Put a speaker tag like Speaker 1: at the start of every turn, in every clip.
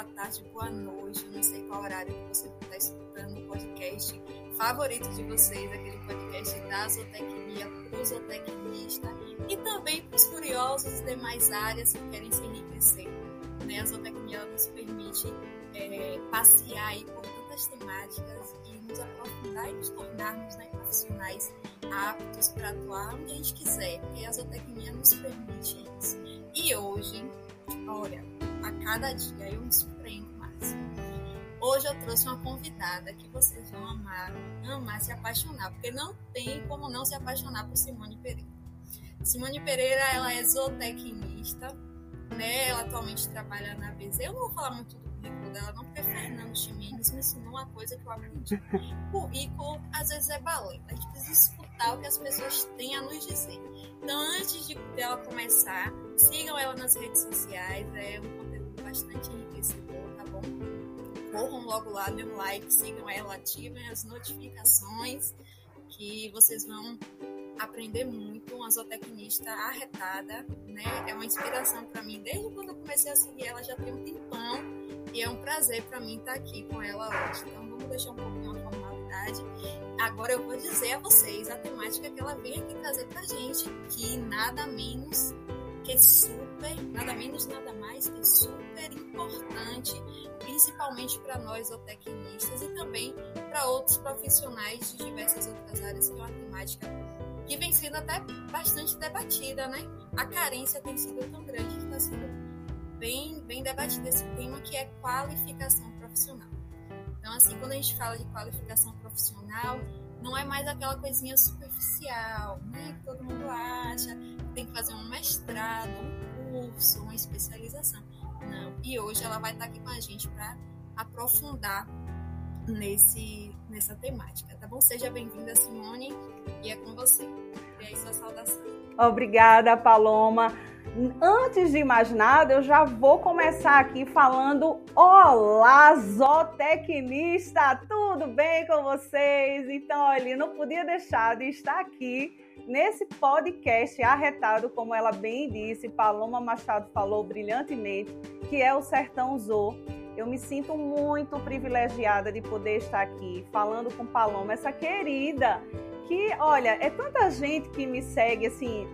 Speaker 1: boa tarde, boa noite. Eu não sei qual horário que você está escutando o podcast favorito de vocês, aquele podcast da zootecnia para o zootecnista e também para os curiosos de demais áreas que querem se enriquecer. Né? A zootecnia nos permite é, passear aí por tantas temáticas e nos aprofundar e nos tornarmos né, profissionais aptos para atuar onde a gente quiser, porque a zootecnia nos permite isso. E hoje, olha, cada dia eu me surpreendo mais. Hoje eu trouxe uma convidada que vocês vão amar, amar, se apaixonar, porque não tem como não se apaixonar por Simone Pereira. Simone Pereira, ela é zootecnista, né? Ela atualmente trabalha na BZ. Eu não vou falar muito do currículo dela, não, porque Fernando Chimenez me ensinou uma coisa que eu aprendi. Currículo, às vezes, é balé. A gente precisa escutar o que as pessoas têm a nos dizer. Então, antes de ela começar, sigam ela nas redes sociais, é um conteúdo bastante enriquecedor, tá bom? Corram logo lá, dêem um like, sigam ela, ativem as notificações, que vocês vão aprender muito. Uma zootecnista arretada, né? É uma inspiração para mim. Desde quando eu comecei a seguir ela, já tem um tempão. E é um prazer para mim estar aqui com ela hoje. Então, vamos deixar um pouquinho a formalidade. Agora eu vou dizer a vocês a temática que ela vem aqui trazer pra gente, que nada menos que super, nada menos, nada mais que super importante, principalmente para nós zootecnistas e também para outros profissionais de diversas outras áreas, que é uma temática que vem sendo até bastante debatida, né? A carência tem sido tão grande que está sendo bem, bem debatido esse tema que é qualificação profissional. Então, assim, quando a gente fala de qualificação profissional, não é mais aquela coisinha superficial, né? Que todo mundo acha tem que fazer um mestrado, um curso, uma especialização. Não. E hoje ela vai estar aqui com a gente para aprofundar nesse, nessa temática, tá bom? Seja bem-vinda, Simone, e é com você. E aí, sua saudação.
Speaker 2: Obrigada, Paloma. Antes de mais nada, eu já vou começar aqui falando: Olá, zootecnista! Tudo bem com vocês? Então, olha, não podia deixar de estar aqui nesse podcast arretado, como ela bem disse, Paloma Machado falou brilhantemente, que é o Sertão Zoo. Eu me sinto muito privilegiada de poder estar aqui falando com Paloma, essa querida, que, olha, é tanta gente que me segue assim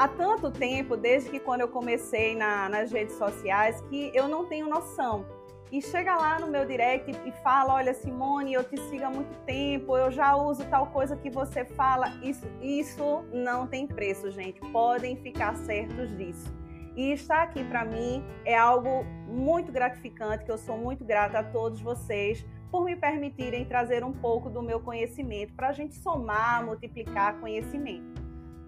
Speaker 2: há tanto tempo, desde que quando eu comecei na, nas redes sociais, que eu não tenho noção. E chega lá no meu direct e fala: Olha, Simone, eu te sigo há muito tempo, eu já uso tal coisa que você fala. Isso, isso não tem preço, gente. Podem ficar certos disso. E estar aqui para mim é algo muito gratificante, que eu sou muito grata a todos vocês por me permitirem trazer um pouco do meu conhecimento para a gente somar, multiplicar conhecimento.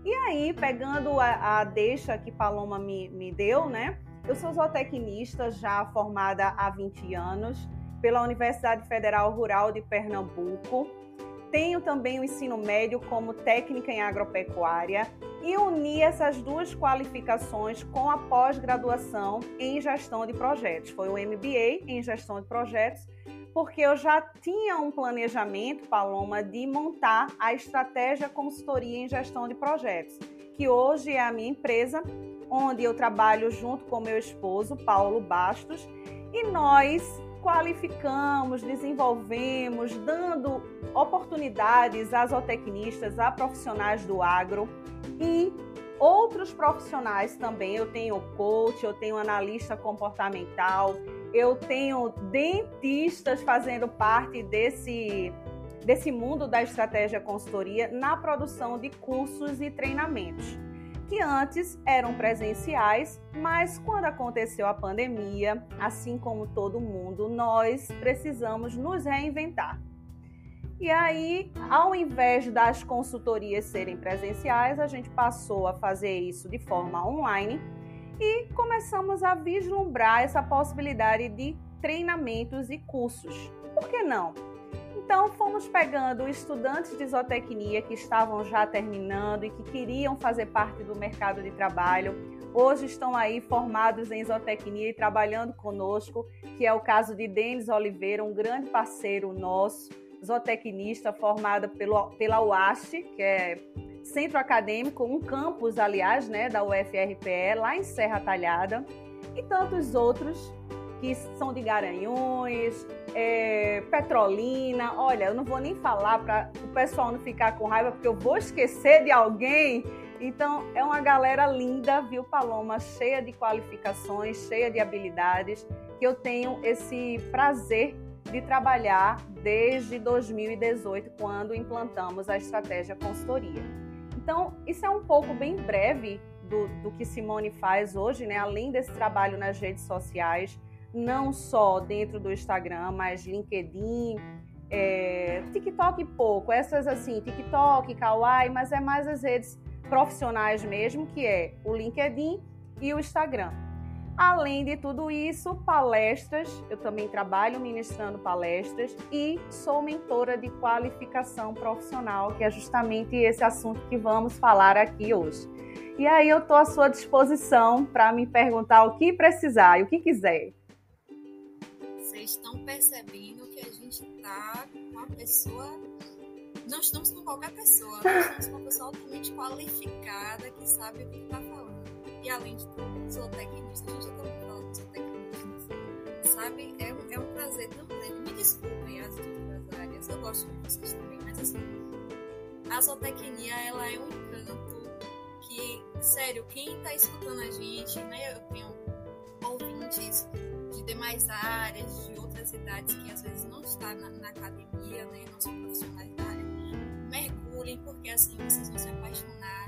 Speaker 2: E aí, pegando a, a deixa que Paloma me, me deu, né? Eu sou zootecnista já formada há 20 anos pela Universidade Federal Rural de Pernambuco. Tenho também o ensino médio como técnica em agropecuária e uni essas duas qualificações com a pós-graduação em gestão de projetos. Foi o MBA em gestão de projetos porque eu já tinha um planejamento, Paloma, de montar a estratégia consultoria em gestão de projetos, que hoje é a minha empresa, onde eu trabalho junto com meu esposo, Paulo Bastos, e nós qualificamos, desenvolvemos, dando oportunidades a zootecnistas, a profissionais do agro e outros profissionais também. Eu tenho coach, eu tenho analista comportamental, eu tenho dentistas fazendo parte desse, desse mundo da estratégia consultoria na produção de cursos e treinamentos, que antes eram presenciais, mas quando aconteceu a pandemia, assim como todo mundo, nós precisamos nos reinventar. E aí, ao invés das consultorias serem presenciais, a gente passou a fazer isso de forma online e começamos a vislumbrar essa possibilidade de treinamentos e cursos. Por que não? Então, fomos pegando estudantes de zootecnia que estavam já terminando e que queriam fazer parte do mercado de trabalho. Hoje estão aí formados em zootecnia e trabalhando conosco, que é o caso de Denis Oliveira, um grande parceiro nosso zootecnista formada pelo, pela UAST, que é centro acadêmico, um campus, aliás, né, da UFRPE, lá em Serra Talhada, e tantos outros que são de Garanhuns, é, Petrolina. Olha, eu não vou nem falar para o pessoal não ficar com raiva, porque eu vou esquecer de alguém. Então, é uma galera linda, viu, Paloma? Cheia de qualificações, cheia de habilidades, que eu tenho esse prazer de trabalhar desde 2018, quando implantamos a estratégia consultoria. Então, isso é um pouco bem breve do, do que Simone faz hoje, né? Além desse trabalho nas redes sociais, não só dentro do Instagram, mas LinkedIn, é, TikTok pouco, essas assim, TikTok, Kawaii, mas é mais as redes profissionais mesmo, que é o LinkedIn e o Instagram. Além de tudo isso, palestras, eu também trabalho ministrando palestras e sou mentora de qualificação profissional, que é justamente esse assunto que vamos falar aqui hoje. E aí eu estou à sua disposição para me perguntar o que precisar e o que quiser.
Speaker 1: Vocês estão percebendo que a gente está com uma pessoa. Não estamos com qualquer pessoa, nós estamos com uma pessoa altamente qualificada que sabe o que está falando. E além de tudo, zootecnista, a gente já está falando de zootecnistas, sabe? É, é um prazer grande. Me desculpem as outras áreas, eu gosto de vocês também, mas assim, a zootecnia ela é um encanto que, sério, quem está escutando a gente, né? Eu tenho ouvintes de demais áreas, de outras cidades que às vezes não estão na, na academia, né? Não são profissionais da área. Mergulhem, porque assim vocês vão se apaixonar,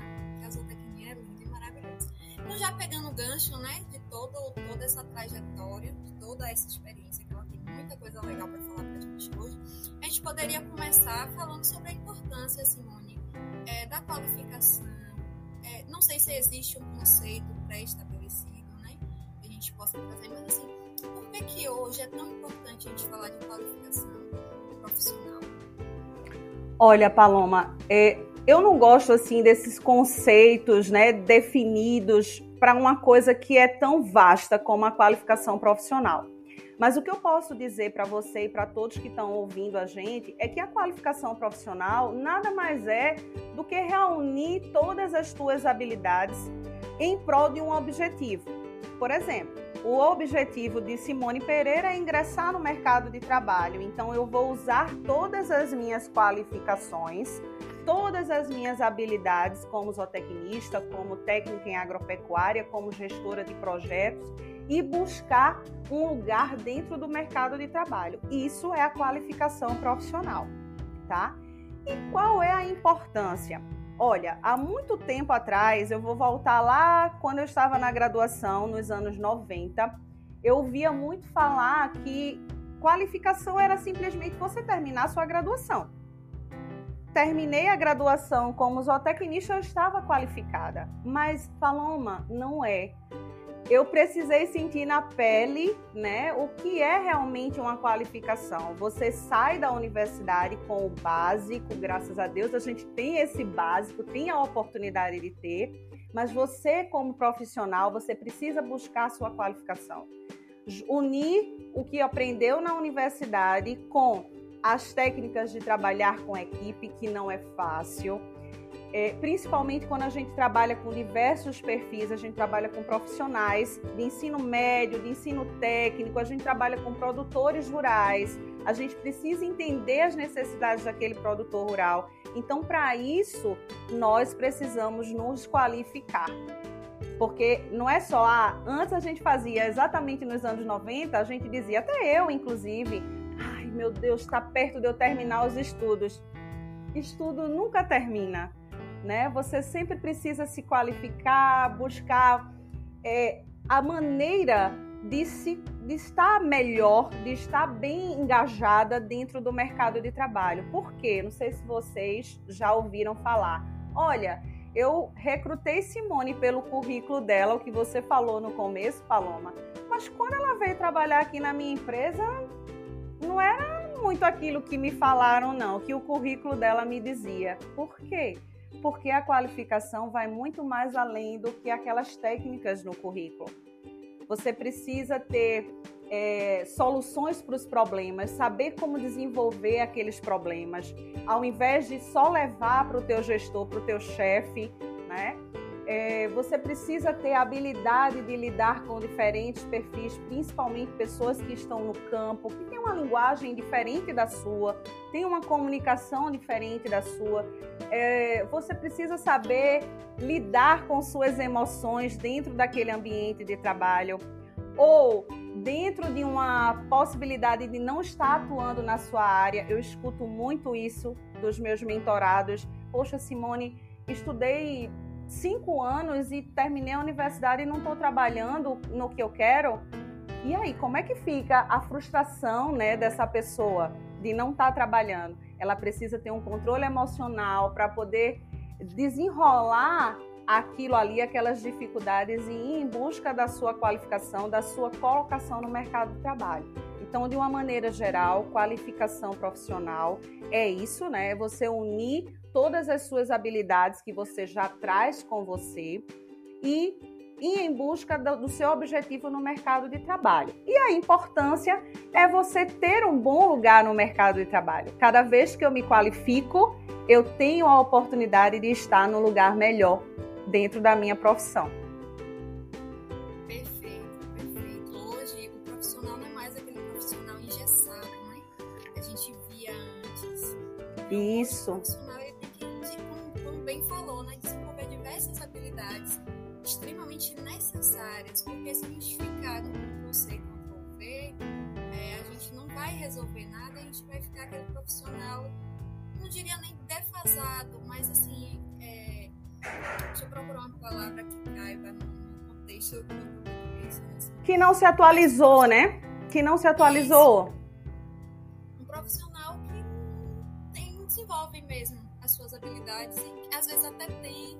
Speaker 1: Então, já pegando o gancho, né, de todo, toda essa trajetória, de toda essa experiência, que ela tem muita coisa legal para falar para a gente hoje, a gente poderia começar falando sobre a importância, Simone, é, da qualificação é, não sei se existe um conceito pré-estabelecido, né? Que a gente possa trazer, mas assim, por que que hoje é tão importante a gente falar de qualificação profissional?
Speaker 2: Olha, Paloma, é, eu não gosto assim desses conceitos, né, definidos para uma coisa que é tão vasta como a qualificação profissional. Mas o que eu posso dizer para você e para todos que estão ouvindo a gente é que a qualificação profissional nada mais é do que reunir todas as tuas habilidades em prol de um objetivo. Por exemplo, o objetivo de Simone Pereira é ingressar no mercado de trabalho. Então, eu vou usar todas as minhas qualificações, todas as minhas habilidades como zootecnista, como técnica em agropecuária, como gestora de projetos e buscar um lugar dentro do mercado de trabalho. Isso é a qualificação profissional, tá? E qual é a importância? Olha, há muito tempo atrás, eu vou voltar lá quando eu estava na graduação, nos anos 90, eu ouvia muito falar que qualificação era simplesmente você terminar a sua graduação. Terminei a graduação como zootecnista, eu estava qualificada. Mas, Paloma, não é eu precisei sentir na pele, né, o que é realmente uma qualificação. Você sai da universidade com o básico, graças a Deus a gente tem esse básico, tem a oportunidade de ter, mas você como profissional, você precisa buscar a sua qualificação. Unir o que aprendeu na universidade com as técnicas de trabalhar com equipe, que não é fácil é, principalmente quando a gente trabalha com diversos perfis, a gente trabalha com profissionais de ensino médio, de ensino técnico, a gente trabalha com produtores rurais, a gente precisa entender as necessidades daquele produtor rural. Então, para isso, nós precisamos nos qualificar. Porque não é só, ah, antes a gente fazia exatamente nos anos 90, a gente dizia, até eu inclusive, meu Deus, está perto de eu terminar os estudos. Estudo nunca termina né? Você sempre precisa se qualificar, buscar é, a maneira de, se, de estar melhor, de estar bem engajada dentro do mercado de trabalho. Por quê? Não sei se vocês já ouviram falar. Olha, eu recrutei Simone pelo currículo dela, o que você falou no começo, Paloma. Mas quando ela veio trabalhar aqui na minha empresa, não era muito aquilo que me falaram, não, que o currículo dela me dizia. Por quê? porque a qualificação vai muito mais além do que aquelas técnicas no currículo. Você precisa ter é, soluções para os problemas, saber como desenvolver aqueles problemas, ao invés de só levar para o teu gestor, para o teu chefe, né? É, você precisa ter a habilidade de lidar com diferentes perfis, principalmente pessoas que estão no campo, que têm uma linguagem diferente da sua, têm uma comunicação diferente da sua. É, você precisa saber lidar com suas emoções dentro daquele ambiente de trabalho ou dentro de uma possibilidade de não estar atuando na sua área. Eu escuto muito isso dos meus mentorados. Poxa, Simone, estudei cinco anos e terminei a universidade e não estou trabalhando no que eu quero. E aí, como é que fica a frustração né, dessa pessoa de não estar tá trabalhando? Ela precisa ter um controle emocional para poder desenrolar aquilo ali, aquelas dificuldades e ir em busca da sua qualificação, da sua colocação no mercado de trabalho. Então, de uma maneira geral, qualificação profissional é isso, né? É você unir todas as suas habilidades que você já traz com você e ir em busca do, seu objetivo no mercado de trabalho. E a importância é você ter um bom lugar no mercado de trabalho. Cada vez que eu me qualifico, eu tenho a oportunidade de estar no lugar melhor dentro da minha profissão.
Speaker 1: Perfeito, perfeito. Hoje o profissional não é mais aquele profissional engessado, né? A gente via antes.
Speaker 2: Isso.
Speaker 1: Habilidades extremamente necessárias, porque se a gente ficar no Ctrl C, Ctrl V, é, a gente não vai resolver nada, a gente vai ficar aquele profissional, não diria nem defasado, mas assim, é, Deixa eu procurar uma palavra que caiba no contexto do português.
Speaker 2: Que não se atualizou, né? Que não se atualizou.
Speaker 1: Isso. Um profissional que tem, desenvolve mesmo as suas habilidades e às vezes até tem,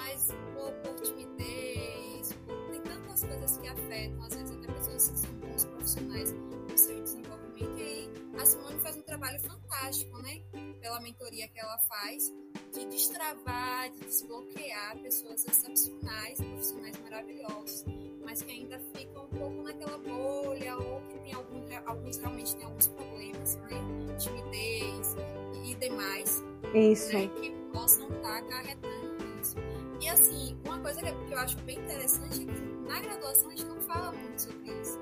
Speaker 1: mas por, por timidez, por, tem tantas coisas que afetam, às vezes até pessoas que são bons profissionais no seu desenvolvimento. E aí a Simone faz um trabalho fantástico, né? Pela mentoria que ela faz de destravar, de desbloquear pessoas excepcionais, profissionais maravilhosos, mas que ainda ficam um pouco naquela bolha ou que tem algum, alguns realmente têm alguns problemas, né? Timidez e demais.
Speaker 2: Isso.
Speaker 1: Né? Que possam estar acarretando isso. E assim, uma coisa que eu acho bem interessante é que na graduação a gente não fala muito sobre isso.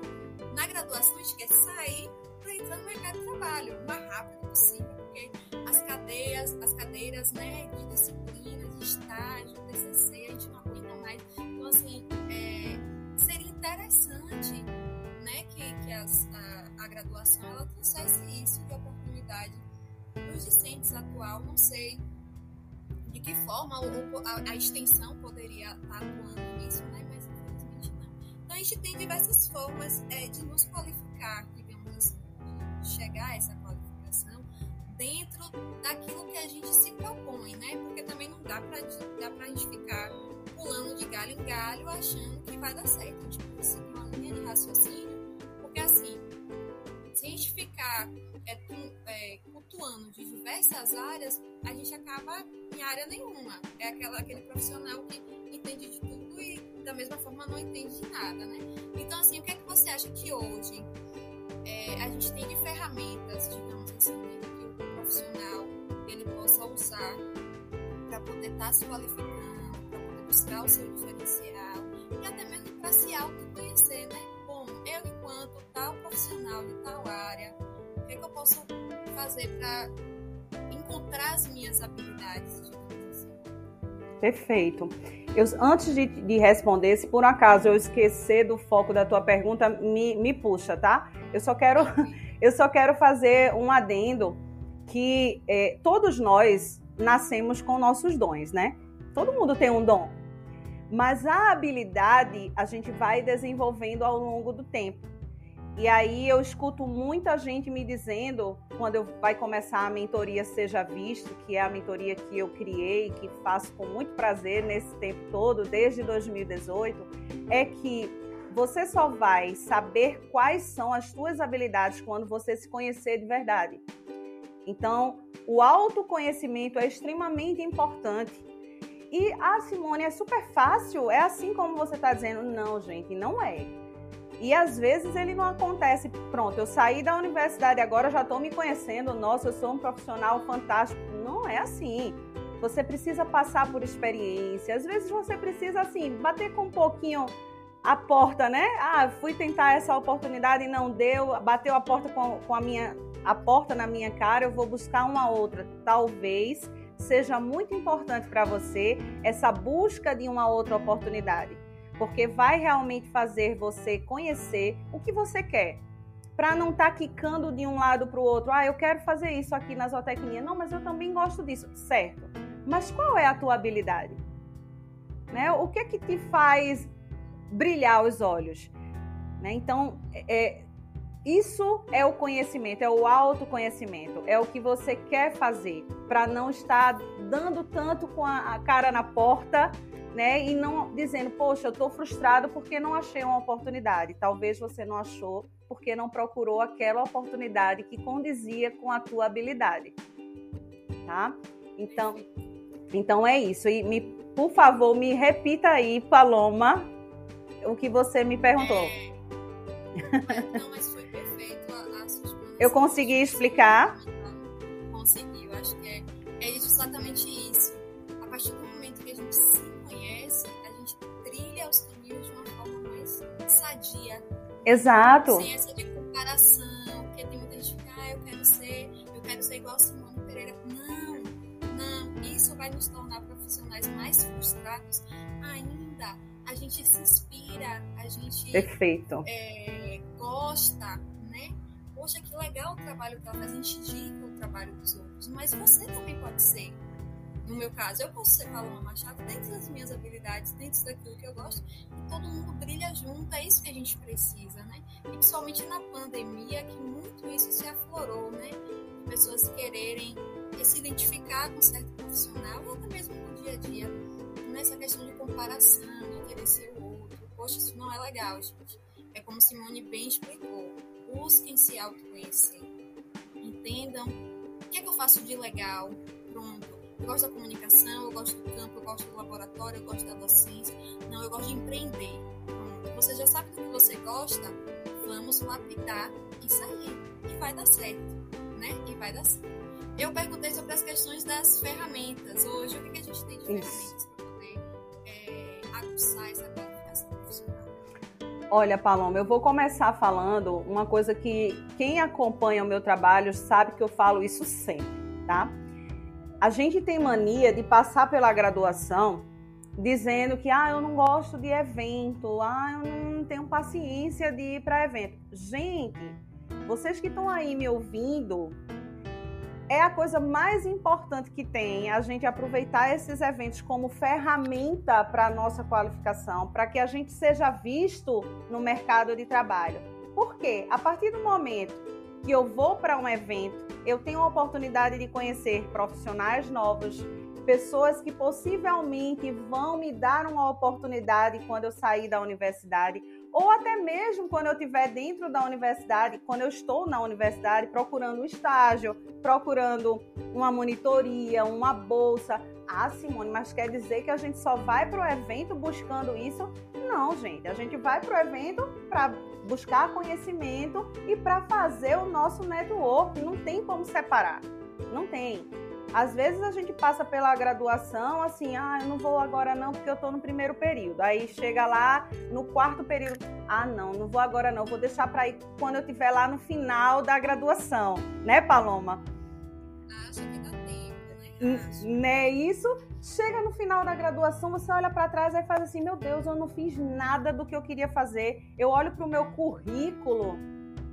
Speaker 1: Na graduação a gente quer sair para entrar no mercado de trabalho o mais rápido possível as cadeias, as cadeiras né, de disciplina, de estágio, TCC, a gente não aguenta mais. Então, assim, é, seria interessante né, que, que as, a, a graduação ela trouxesse isso de oportunidade os discentes atual, não sei de que forma a, a, extensão poderia estar atuando nisso, né? mas infelizmente não. Então a gente tem diversas formas é, de nos qualificar, digamos assim, de chegar a essa qualificação dentro daquilo que a gente se propõe, né? Porque também não dá pra, dá pra gente ficar pulando de galho em galho achando que vai dar certo. A gente precisa uma linha de raciocínio, porque assim, se a gente ficar é, é, cultuando de diversas áreas, a gente acaba em área nenhuma. É aquela, aquele profissional que entende de tudo e da mesma forma não entende de nada, né? Então, assim, o que é que você acha que hoje é, a gente tem de ferramentas, digamos assim, né? profissional ele possa usar para poder estar tá se qualificando, para poder buscar o seu diferencial e até mesmo para se autoconhecer, né? Eu enquanto tal profissional de tal área, o que, é que eu posso fazer para encontrar as minhas habilidades? Assim?
Speaker 2: Perfeito. Eu, antes de, de, responder, se por acaso eu esquecer do foco da tua pergunta, me, me puxa, tá? Eu só quero, eu só quero fazer um adendo que é, todos nós nascemos com nossos dons, né? Todo mundo tem um dom. Mas a habilidade a gente vai desenvolvendo ao longo do tempo. E aí eu escuto muita gente me dizendo, quando eu vai começar a mentoria Seja Visto, que é a mentoria que eu criei, que faço com muito prazer nesse tempo todo, desde 2018, é que você só vai saber quais são as suas habilidades quando você se conhecer de verdade. Então, o autoconhecimento é extremamente importante. E a Simone é super fácil, é assim como você está dizendo. Não, gente, não é. E às vezes ele não acontece. Pronto, eu saí da universidade agora, já estou me conhecendo. Nossa, eu sou um profissional fantástico. Não é assim. Você precisa passar por experiência. Às vezes você precisa assim bater com um pouquinho a porta, né? Ah, fui tentar essa oportunidade e não deu, bateu a porta com, com a minha a porta na minha cara, eu vou buscar uma outra. Talvez seja muito importante para você essa busca de uma outra oportunidade, porque vai realmente fazer você conhecer o que você quer. Para não estar tá quicando de um lado para o outro, ah, eu quero fazer isso aqui na zootecnia. Não, mas eu também gosto disso. Certo. Mas qual é a tua habilidade? Né? O que é que te faz brilhar os olhos? Né? Então, é, isso é o conhecimento, é o autoconhecimento, é o que você quer fazer para não estar dando tanto com a cara na porta, né? E não dizendo, poxa, eu estou frustrado porque não achei uma oportunidade. Talvez você não achou porque não procurou aquela oportunidade que condizia com a tua habilidade, tá? Então, então é isso. E me, por favor, me repita aí, Paloma, o que você me perguntou.
Speaker 1: É... Não, mas
Speaker 2: eu consegui explicar?
Speaker 1: Consegui, eu acho que é, é exatamente isso. A partir do momento que a gente se conhece, a gente trilha os caminhos de uma forma mais sadia.
Speaker 2: Exato.
Speaker 1: Sem essa de comparação, porque tem muita gente que, ah, eu quero ser, eu quero ser igual a Simone Pereira. Não, não, isso vai nos tornar profissionais mais frustrados ainda. A gente se inspira, a gente
Speaker 2: Perfeito.
Speaker 1: É, gosta poxa, que legal o trabalho que ela faz, a gente indica o trabalho dos outros, mas você também pode ser. No meu caso, eu posso ser Paloma Machado dentro das minhas habilidades, dentro daquilo que eu gosto, e todo mundo brilha junto, é isso que a gente precisa, né? E principalmente na pandemia, que muito isso se aflorou, né? Pessoas quererem se identificar com certo profissional, ou até mesmo no dia a dia, nessa questão de comparação, de querer ser o outro. Poxa, isso não é legal, gente. É como Simone bem explicou busquem se autoconhecer. Entendam o que é que eu faço de legal. Pronto. Eu gosto da comunicação, eu gosto do campo, eu gosto do laboratório, eu gosto da docência. Não, eu gosto de empreender. Pronto. Você já sabe do que você gosta? Vamos lapidar isso aí. E vai dar certo, né? E vai dar certo. Eu perguntei sobre as questões das ferramentas. Hoje, o que a gente tem de ferramentas
Speaker 2: Olha, Paloma, eu vou começar falando uma coisa que quem acompanha o meu trabalho sabe que eu falo isso sempre, tá? A gente tem mania de passar pela graduação dizendo que ah, eu não gosto de evento, ah, eu não tenho paciência de ir para evento. Gente, vocês que estão aí me ouvindo, é a coisa mais importante que tem a gente aproveitar esses eventos como ferramenta para a nossa qualificação, para que a gente seja visto no mercado de trabalho. Porque a partir do momento que eu vou para um evento, eu tenho a oportunidade de conhecer profissionais novos, pessoas que possivelmente vão me dar uma oportunidade quando eu sair da universidade, ou até mesmo quando eu estiver dentro da universidade, quando eu estou na universidade procurando um estágio, procurando uma monitoria, uma bolsa. Ah, Simone, mas quer dizer que a gente só vai para o evento buscando isso? Não, gente. A gente vai para o evento para buscar conhecimento e para fazer o nosso network. Não tem como separar. Não tem. Às vezes a gente passa pela graduação assim, ah, eu não vou agora não porque eu estou no primeiro período. Aí chega lá no quarto período, ah, não, não vou agora não, vou deixar para ir quando eu estiver lá no final da graduação, né, Paloma?
Speaker 1: Acha que dá tempo, né?
Speaker 2: Né, isso? Chega no final da graduação, você olha para trás e faz assim, meu Deus, eu não fiz nada do que eu queria fazer. Eu olho para o meu currículo,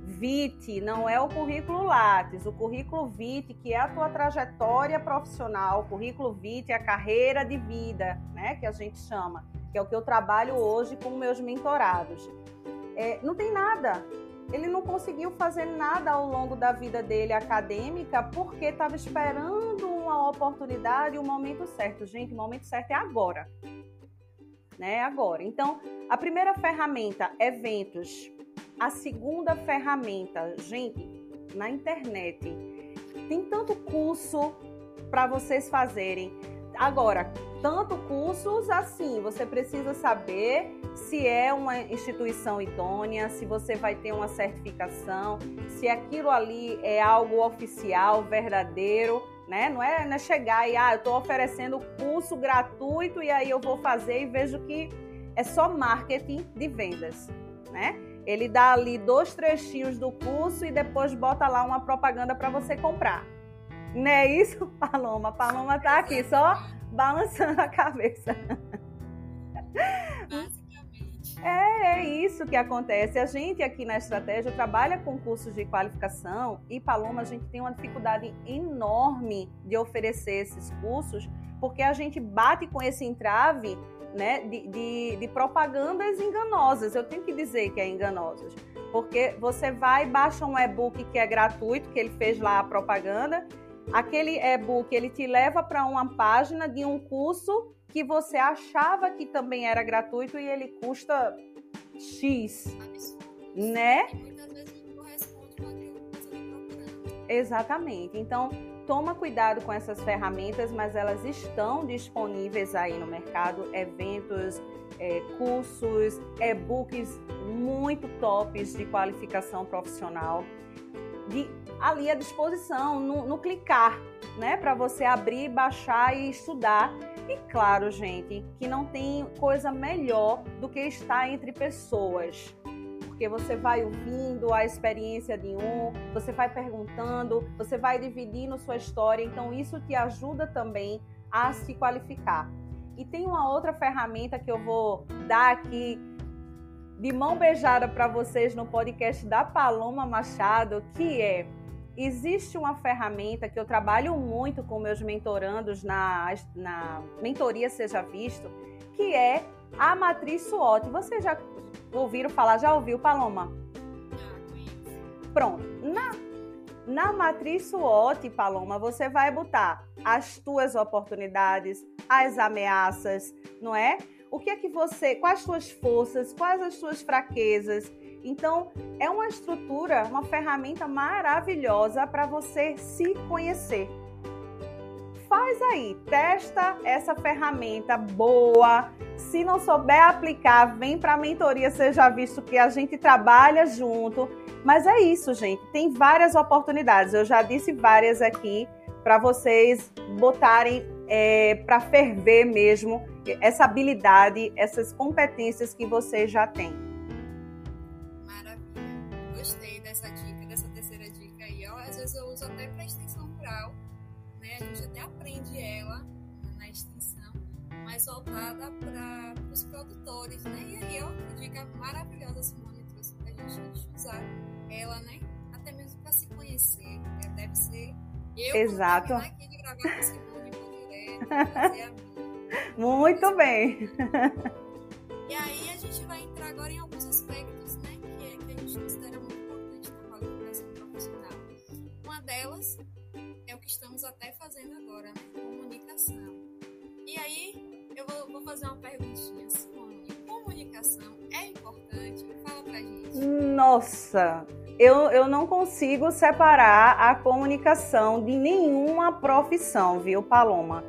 Speaker 2: VIT não é o currículo Lattes, o currículo VIT, que é a tua trajetória profissional, o currículo VIT é a carreira de vida, né, que a gente chama, que é o que eu trabalho hoje com meus mentorados. É, não tem nada. Ele não conseguiu fazer nada ao longo da vida dele acadêmica porque estava esperando uma oportunidade, o um momento certo. Gente, o momento certo é agora. Né? Agora. Então, a primeira ferramenta, eventos a segunda ferramenta, gente, na internet. Tem tanto curso para vocês fazerem. Agora, tanto cursos assim, você precisa saber se é uma instituição idônea, se você vai ter uma certificação, se aquilo ali é algo oficial, verdadeiro. né? Não é, não é chegar e, ah, eu estou oferecendo curso gratuito e aí eu vou fazer e vejo que é só marketing de vendas, né? Ele dá ali dois trechinhos do curso e depois bota lá uma propaganda para você comprar. Não é isso, Paloma? Paloma tá aqui só balançando a cabeça. É, é isso que acontece. A gente aqui na estratégia trabalha com cursos de qualificação e Paloma, a gente tem uma dificuldade enorme de oferecer esses cursos, porque a gente bate com esse entrave né, de, de, de propagandas enganosas. Eu tenho que dizer que é enganosas. Porque você vai e baixa um e-book que é gratuito, que ele fez lá a propaganda. Aquele e-book ele te leva para uma página de um curso que você achava que também era gratuito e ele custa X, né? Exatamente. Então, toma cuidado com essas ferramentas, mas elas estão disponíveis aí no mercado, eventos, é, cursos, e-books muito tops de qualificação profissional, de, ali à disposição, no, no clicar, né? Para você abrir, baixar e estudar e claro, gente, que não tem coisa melhor do que estar entre pessoas. Porque você vai ouvindo a experiência de um, você vai perguntando, você vai dividindo sua história, então isso te ajuda também a se qualificar. E tem uma outra ferramenta que eu vou dar aqui de mão beijada para vocês no podcast da Paloma Machado, que é existe uma ferramenta que eu trabalho muito com meus mentorandos na, na mentoria Seja Visto, que é a matriz SWOT. Vocês já ouviram falar? Já ouviu, Paloma? Pronto. Na, na matriz SWOT, Paloma, você vai botar as tuas oportunidades, as ameaças, não é? O que é que você, quais as suas forças, quais as suas fraquezas, então, é uma estrutura, uma ferramenta maravilhosa para você se conhecer. Faz aí, testa essa ferramenta boa. Se não souber aplicar, vem para a mentoria, seja visto que a gente trabalha junto. Mas é isso, gente. Tem várias oportunidades. Eu já disse várias aqui para vocês botarem é, para ferver mesmo essa habilidade, essas competências que você já tem.
Speaker 1: Voltada para os produtores, né? E aí ó, uma dica maravilhosa Simone trouxe para a gente usar ela, né? Até mesmo para se conhecer, né? deve ser. Eu
Speaker 2: Exato.
Speaker 1: aqui de gravar com Simone, vou direto, fazer a minha.
Speaker 2: Muito bem.
Speaker 1: E aí a gente vai entrar agora em alguns aspectos, né? Que, é, que a gente considera muito importante na qualificação profissional. Uma delas é o que estamos até fazendo agora, né? Comunicação. E aí, eu vou, vou fazer uma perguntinha, Simone. Comunicação é importante? Fala pra gente.
Speaker 2: Nossa, eu, eu não consigo separar a comunicação de nenhuma profissão, viu, Paloma?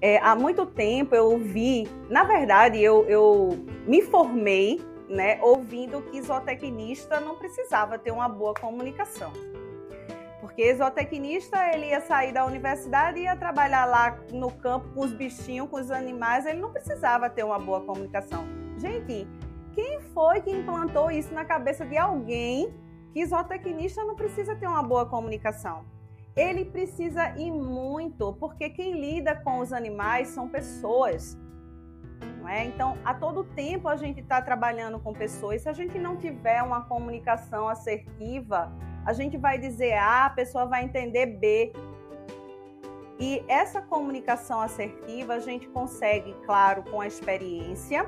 Speaker 2: É, há muito tempo eu vi, na verdade, eu, eu me formei né, ouvindo que zootecnista não precisava ter uma boa comunicação. Porque zootecnista, ele ia sair da universidade e ia trabalhar lá no campo com os bichinhos, com os animais, ele não precisava ter uma boa comunicação. Gente, quem foi que implantou isso na cabeça de alguém que zootecnista não precisa ter uma boa comunicação? Ele precisa ir muito, porque quem lida com os animais são pessoas. É? Então, a todo tempo a gente está trabalhando com pessoas. Se a gente não tiver uma comunicação assertiva, a gente vai dizer A, a pessoa vai entender B. E essa comunicação assertiva a gente consegue, claro, com a experiência,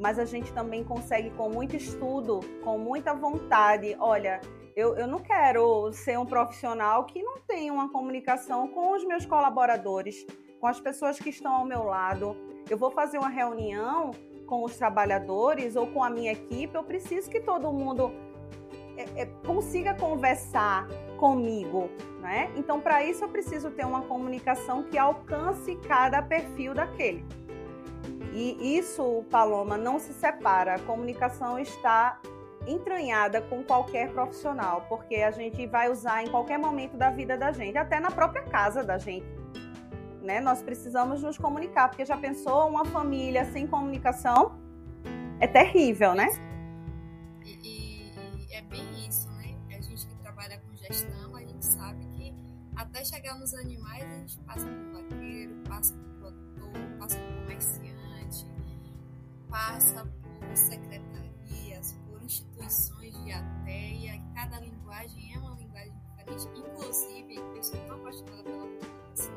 Speaker 2: mas a gente também consegue com muito estudo, com muita vontade. Olha, eu, eu não quero ser um profissional que não tem uma comunicação com os meus colaboradores, com as pessoas que estão ao meu lado. Eu vou fazer uma reunião com os trabalhadores ou com a minha equipe, eu preciso que todo mundo é, é, consiga conversar comigo, né? Então, para isso, eu preciso ter uma comunicação que alcance cada perfil daquele. E isso, Paloma, não se separa. A comunicação está entranhada com qualquer profissional, porque a gente vai usar em qualquer momento da vida da gente, até na própria casa da gente. Né? Nós precisamos nos comunicar, porque já pensou uma família sem comunicação? É terrível, né?
Speaker 1: E, gestão, a gente sabe que até chegar nos animais, a gente passa por vaqueiro, passa por produtor, passa por comerciante, passa por secretarias, por instituições de ateia, cada linguagem é uma linguagem diferente. Inclusive, eu sou tão apaixonada pela comunicação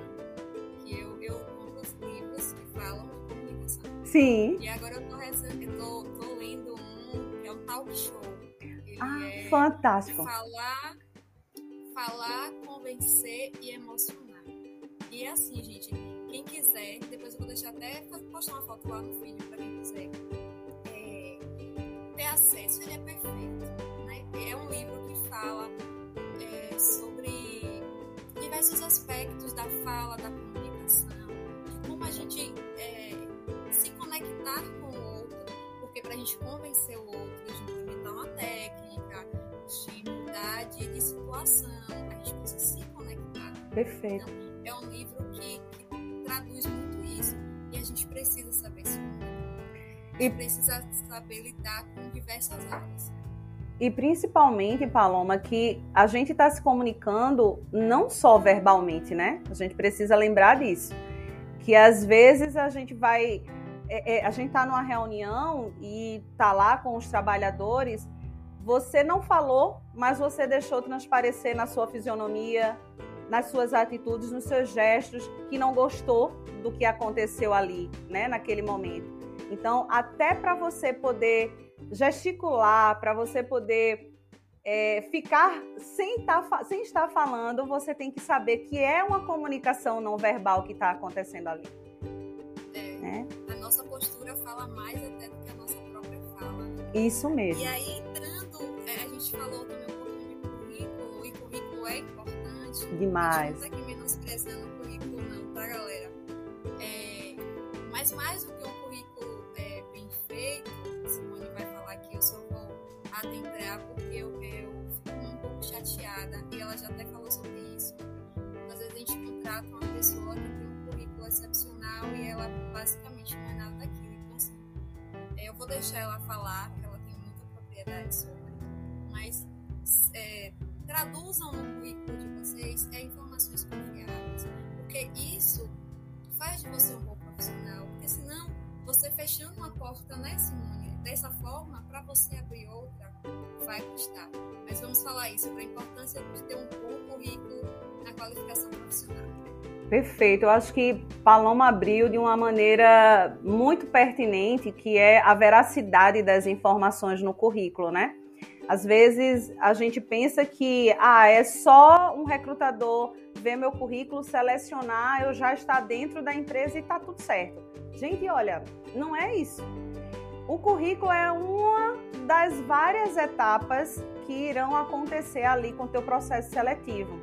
Speaker 1: que eu, eu compro os livros que falam de comunicação.
Speaker 2: Sim.
Speaker 1: E agora eu tô, eu tô, tô lendo um é um talk show. Ele
Speaker 2: ah,
Speaker 1: é
Speaker 2: fantástico.
Speaker 1: Falar, falar, convencer e emocionar. E é assim, gente, quem quiser, depois eu vou deixar até postar uma foto lá no vídeo para quem quiser é, ter acesso. Ele é perfeito. Né? É um livro que fala é, sobre diversos aspectos da fala, da comunicação, de como a gente é, se conectar com o outro, porque para a gente convencer o outro, a gente implementar uma técnica, de mudar de, de situação, a gente precisa se conectar.
Speaker 2: Perfeito.
Speaker 1: Então, é um livro que, que traduz muito isso e a gente precisa saber se e... precisa saber lidar com diversas áreas.
Speaker 2: E principalmente, Paloma, que a gente está se comunicando não só verbalmente, né? A gente precisa lembrar disso. Que às vezes a gente vai. É, é, a gente está numa reunião e está lá com os trabalhadores. Você não falou, mas você deixou transparecer na sua fisionomia, nas suas atitudes, nos seus gestos, que não gostou do que aconteceu ali, né, naquele momento. Então, até para você poder gesticular, para você poder é, ficar sem, tá, sem estar falando, você tem que saber que é uma comunicação não verbal que está acontecendo ali.
Speaker 1: É, né? A nossa postura fala mais até do que a nossa própria fala.
Speaker 2: Isso mesmo.
Speaker 1: E aí, gente falou também um pouquinho de currículo, e currículo é importante.
Speaker 2: Demais.
Speaker 1: Não está aqui menosprezando o currículo, não, tá, galera? É, mas mais do que um currículo é, bem feito, Simone vai falar que eu só vou adentrar porque eu, eu fico um pouco chateada, e ela já até falou sobre isso. Às vezes a gente contrata uma pessoa que tem um currículo excepcional e ela basicamente não é nada daquilo. Então, assim, eu vou deixar ela falar, porque ela tem muita propriedade sobre, mas é, traduzam no currículo de vocês é informações confiáveis, porque isso faz de você um bom profissional, porque senão você fechando uma porta, né, Simone, dessa forma, para você abrir outra, vai custar. Mas vamos falar isso, para a importância de ter um bom currículo na qualificação profissional.
Speaker 2: Perfeito, eu acho que Paloma abriu de uma maneira muito pertinente, que é a veracidade das informações no currículo, né? Às vezes a gente pensa que ah, é só um recrutador ver meu currículo, selecionar, eu já está dentro da empresa e está tudo certo. Gente, olha, não é isso. O currículo é uma das várias etapas que irão acontecer ali com o teu processo seletivo.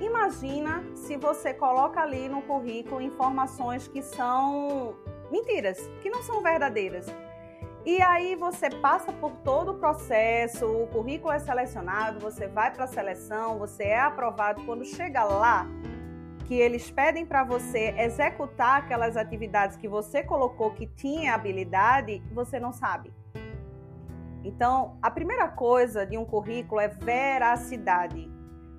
Speaker 2: Imagina se você coloca ali no currículo informações que são mentiras, que não são verdadeiras. E aí você passa por todo o processo, o currículo é selecionado, você vai para a seleção, você é aprovado. Quando chega lá, que eles pedem para você executar aquelas atividades que você colocou que tinha habilidade, você não sabe. Então, a primeira coisa de um currículo é veracidade.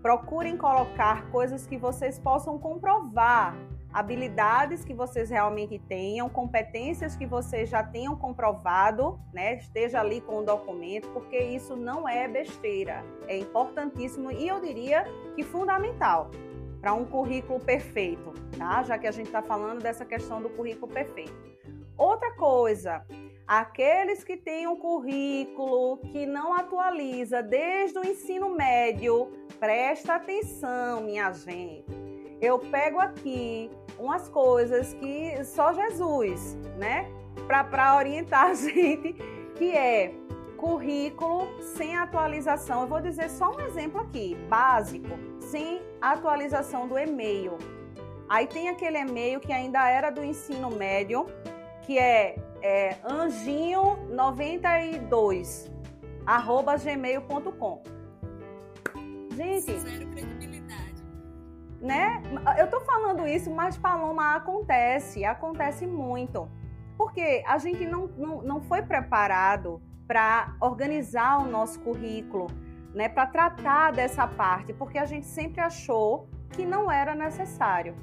Speaker 2: Procurem colocar coisas que vocês possam comprovar habilidades que vocês realmente tenham, competências que vocês já tenham comprovado, né? Esteja ali com o documento, porque isso não é besteira, é importantíssimo e eu diria que fundamental para um currículo perfeito, tá? Já que a gente está falando dessa questão do currículo perfeito. Outra coisa, aqueles que têm um currículo que não atualiza desde o ensino médio, presta atenção, minha gente. Eu pego aqui umas coisas que só Jesus, né? Para orientar a gente, que é currículo sem atualização. Eu vou dizer só um exemplo aqui, básico, sem atualização do e-mail. Aí tem aquele e-mail que ainda era do ensino médio, que é, é anjinho92 arroba gmail.com.
Speaker 1: Gente.
Speaker 2: Né? Eu tô falando isso, mas Paloma acontece, acontece muito. Porque a gente não, não, não foi preparado para organizar o nosso currículo, né, para tratar dessa parte, porque a gente sempre achou que não era necessário.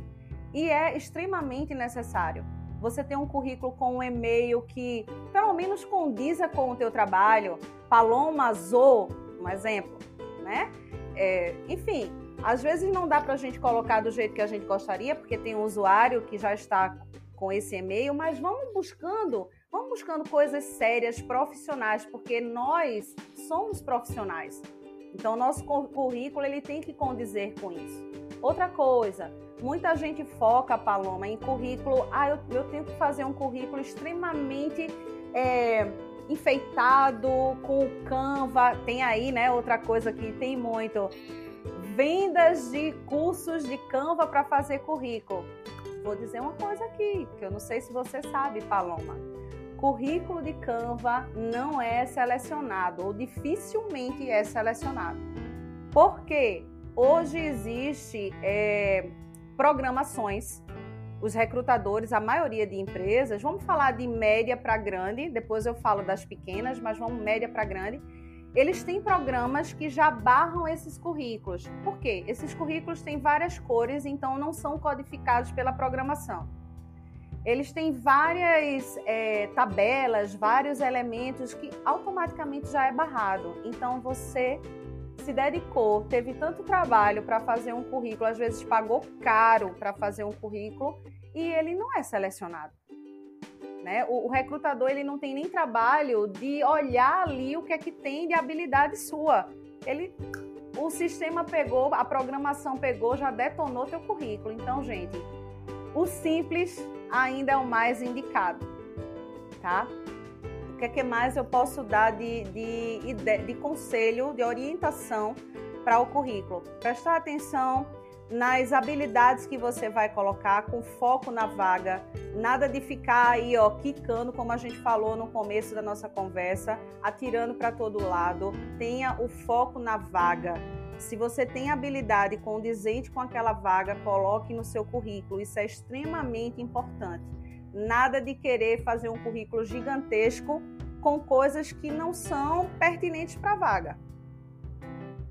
Speaker 2: E é extremamente necessário. Você tem um currículo com um e-mail que pelo menos condiza com o teu trabalho, Paloma Zo, um exemplo, né? É, enfim, às vezes não dá para a gente colocar do jeito que a gente gostaria, porque tem um usuário que já está com esse e-mail, mas vamos buscando, vamos buscando coisas sérias, profissionais, porque nós somos profissionais. Então, nosso currículo ele tem que condizer com isso. Outra coisa, muita gente foca, Paloma, em currículo. Ah, eu, eu tenho que fazer um currículo extremamente é, enfeitado, com o Canva. Tem aí, né? Outra coisa que tem muito. Vendas de cursos de Canva para fazer currículo. Vou dizer uma coisa aqui, que eu não sei se você sabe, Paloma currículo de Canva não é selecionado ou dificilmente é selecionado. Por quê? Hoje existe é, programações, os recrutadores, a maioria de empresas, vamos falar de média para grande, depois eu falo das pequenas, mas vamos média para grande. Eles têm programas que já barram esses currículos. Por quê? Esses currículos têm várias cores, então não são codificados pela programação eles têm várias é, tabelas, vários elementos que automaticamente já é barrado. Então você se dedicou, teve tanto trabalho para fazer um currículo, às vezes pagou caro para fazer um currículo e ele não é selecionado. Né? O, o, recrutador ele não tem nem trabalho de olhar ali o que é que tem de habilidade sua. Ele, o sistema pegou, a programação pegou, já detonou teu currículo. Então, gente, o simples ainda é o mais indicado, tá? O que, é que mais eu posso dar de, de, de, de conselho, de orientação para o currículo? Prestar atenção nas habilidades que você vai colocar com foco na vaga, nada de ficar aí, ó, quicando, como a gente falou no começo da nossa conversa, atirando para todo lado. Tenha o foco na vaga. Se você tem habilidade condizente com aquela vaga, coloque no seu currículo. Isso é extremamente importante. Nada de querer fazer um currículo gigantesco com coisas que não são pertinentes para a vaga.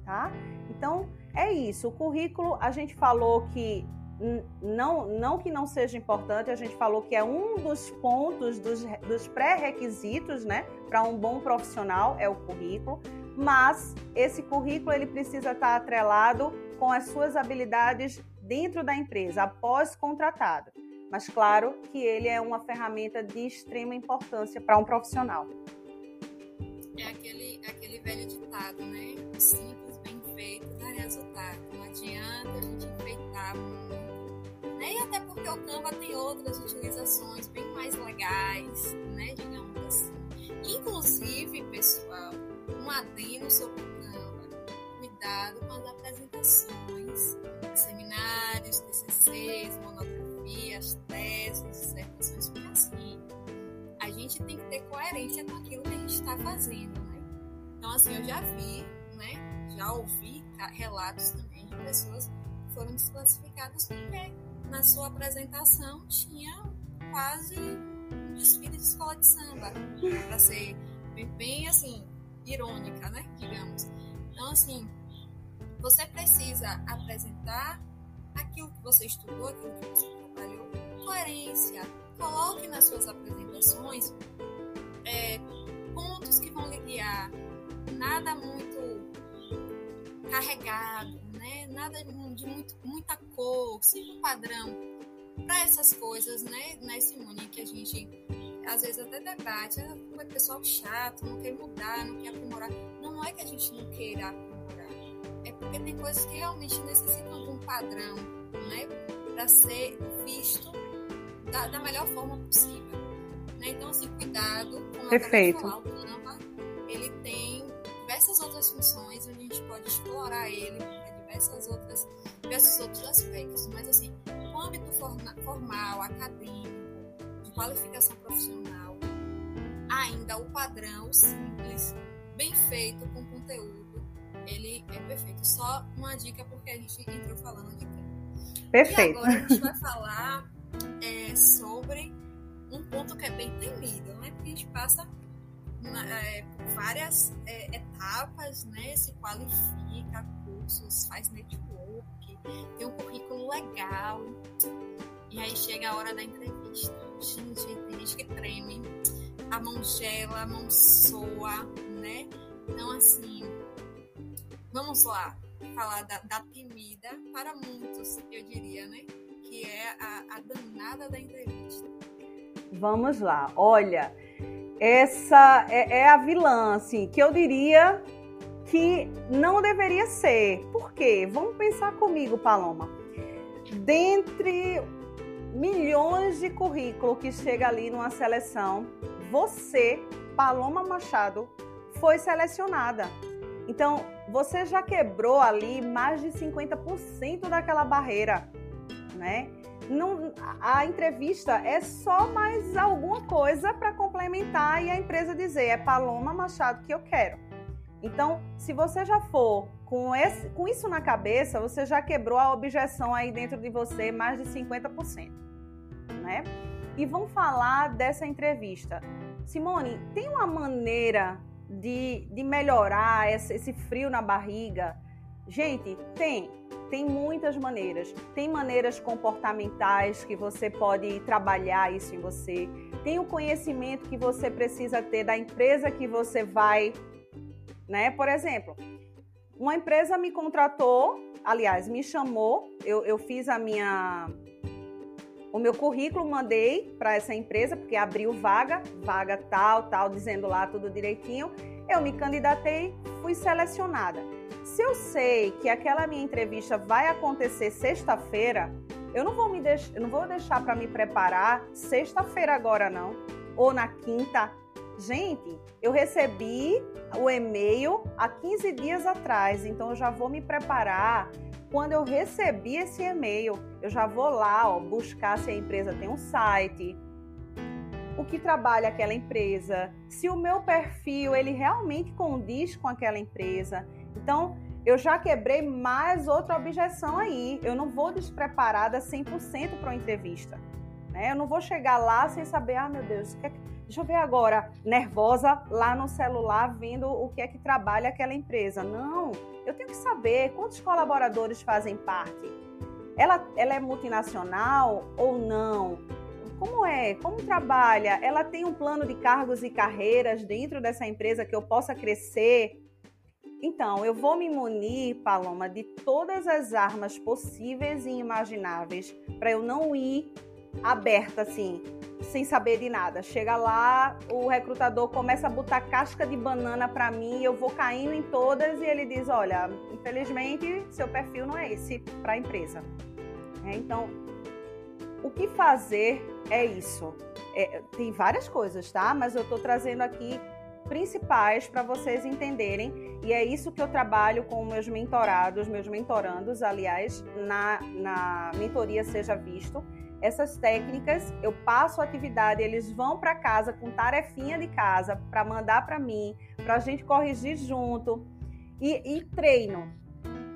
Speaker 2: Tá? Então, é isso. O currículo, a gente falou que não, não que não seja importante, a gente falou que é um dos pontos dos, dos pré-requisitos né, para um bom profissional, é o currículo mas esse currículo ele precisa estar atrelado com as suas habilidades dentro da empresa, após contratado. Mas claro que ele é uma ferramenta de extrema importância para um profissional.
Speaker 1: É aquele, aquele velho ditado, né? O simples, bem feito, dá resultado. Não adianta a gente enfeitar muito. Né? E até porque o Canva tem outras utilizações bem mais legais, né? Digamos assim. Inclusive, pessoal, um adendo sobre o Canva. Cuidado com as apresentações, seminários, TCCs, monografias, teses, dissertações, porque assim, a gente tem que ter coerência com aquilo que a gente está fazendo, né? Então, assim, eu já vi, né? Já ouvi relatos também de pessoas que foram desclassificadas porque na sua apresentação tinha quase um desfile de escola de samba, para ser bem, bem assim, irônica, né? Digamos. Então, assim, você precisa apresentar aquilo que você estudou, aquilo que você trabalhou, coerência. Coloque nas suas apresentações é, pontos que vão lhe guiar, nada muito carregado, né? Nada de muito, muita cor, siga um padrão para essas coisas, né, né, Simone, que a gente às vezes até debate, ah, é pessoal chato, não quer mudar, não quer aprimorar. Não, é que a gente não queira aprimorar, é porque tem coisas que realmente necessitam de um padrão, né, para ser visto da, da, melhor forma possível. Né? Então, assim, cuidado com
Speaker 2: Perfeito.
Speaker 1: Falar, o Canva, ele tem diversas outras funções, onde a gente pode explorar ele para diversas outras, diversos outros aspectos, mas assim, no âmbito formal, acadêmico, qualificação profissional, ainda o padrão simples bem feito, com conteúdo, ele é perfeito. Só uma dica, porque a gente entrou falando de treino.
Speaker 2: Perfeito.
Speaker 1: E agora a gente vai falar é, sobre um ponto que é bem temido, né? Porque a gente passa é, várias é, etapas, né? Se qualifica, cursos, faz network, tem um currículo legal. E aí chega a hora da entrevista. Gente, tem gente que treme, a mão gela, a mão soa, né? Então, assim, vamos lá falar da, da temida para muitos, eu diria, né? Que é a, a danada da entrevista.
Speaker 2: Vamos lá. Olha, essa é, é, a vilã, assim, que eu diria que não deveria ser. Por quê? Vamos pensar comigo, Paloma. Dentre milhões de currículos que chega ali numa seleção, você, Paloma Machado, foi selecionada. Então, você já quebrou ali mais de 50% daquela barreira, né? Não, a entrevista é só mais alguma coisa para complementar e a empresa dizer é Paloma Machado que eu quero. Então, se você já for com, esse, com isso na cabeça, você já quebrou a objeção aí dentro de você mais de 50%, né? E vamos falar dessa entrevista. Simone, tem uma maneira de, de melhorar esse, esse frio na barriga? Gente, tem. Tem muitas maneiras. Tem maneiras comportamentais que você pode trabalhar isso em você. Tem o conhecimento que você precisa ter da empresa que você vai, né? Por exemplo, uma empresa me contratou, aliás, me chamou, eu, eu fiz a minha o meu currículo mandei para essa empresa, porque abriu vaga, vaga tal, tal, dizendo lá tudo direitinho. Eu me candidatei, fui selecionada. Se eu sei que aquela minha entrevista vai acontecer sexta-feira, eu não vou me deix... eu não vou deixar para me preparar sexta-feira agora não, ou na quinta. Gente, eu recebi o e-mail há 15 dias atrás, então eu já vou me preparar quando eu recebi esse e-mail, eu já vou lá ó, buscar se a empresa tem um site, o que trabalha aquela empresa, se o meu perfil ele realmente condiz com aquela empresa. Então, eu já quebrei mais outra objeção aí. Eu não vou despreparada 100% para uma entrevista. Né? Eu não vou chegar lá sem saber, ah, meu Deus, que é que... deixa eu ver agora, nervosa lá no celular, vendo o que é que trabalha aquela empresa. Não, eu tenho que saber quantos colaboradores fazem parte. Ela, ela é multinacional ou não? Como é? Como trabalha? Ela tem um plano de cargos e carreiras dentro dessa empresa que eu possa crescer? Então, eu vou me munir, Paloma, de todas as armas possíveis e imagináveis para eu não ir aberta assim, sem saber de nada. Chega lá, o recrutador começa a botar casca de banana para mim, eu vou caindo em todas e ele diz: Olha, infelizmente seu perfil não é esse para a empresa. É, então, o que fazer é isso. É, tem várias coisas, tá? Mas eu estou trazendo aqui principais para vocês entenderem e é isso que eu trabalho com meus mentorados, meus mentorandos, aliás, na, na mentoria Seja Visto essas técnicas, eu passo a atividade, eles vão para casa com tarefinha de casa para mandar para mim, para a gente corrigir junto e, e treino.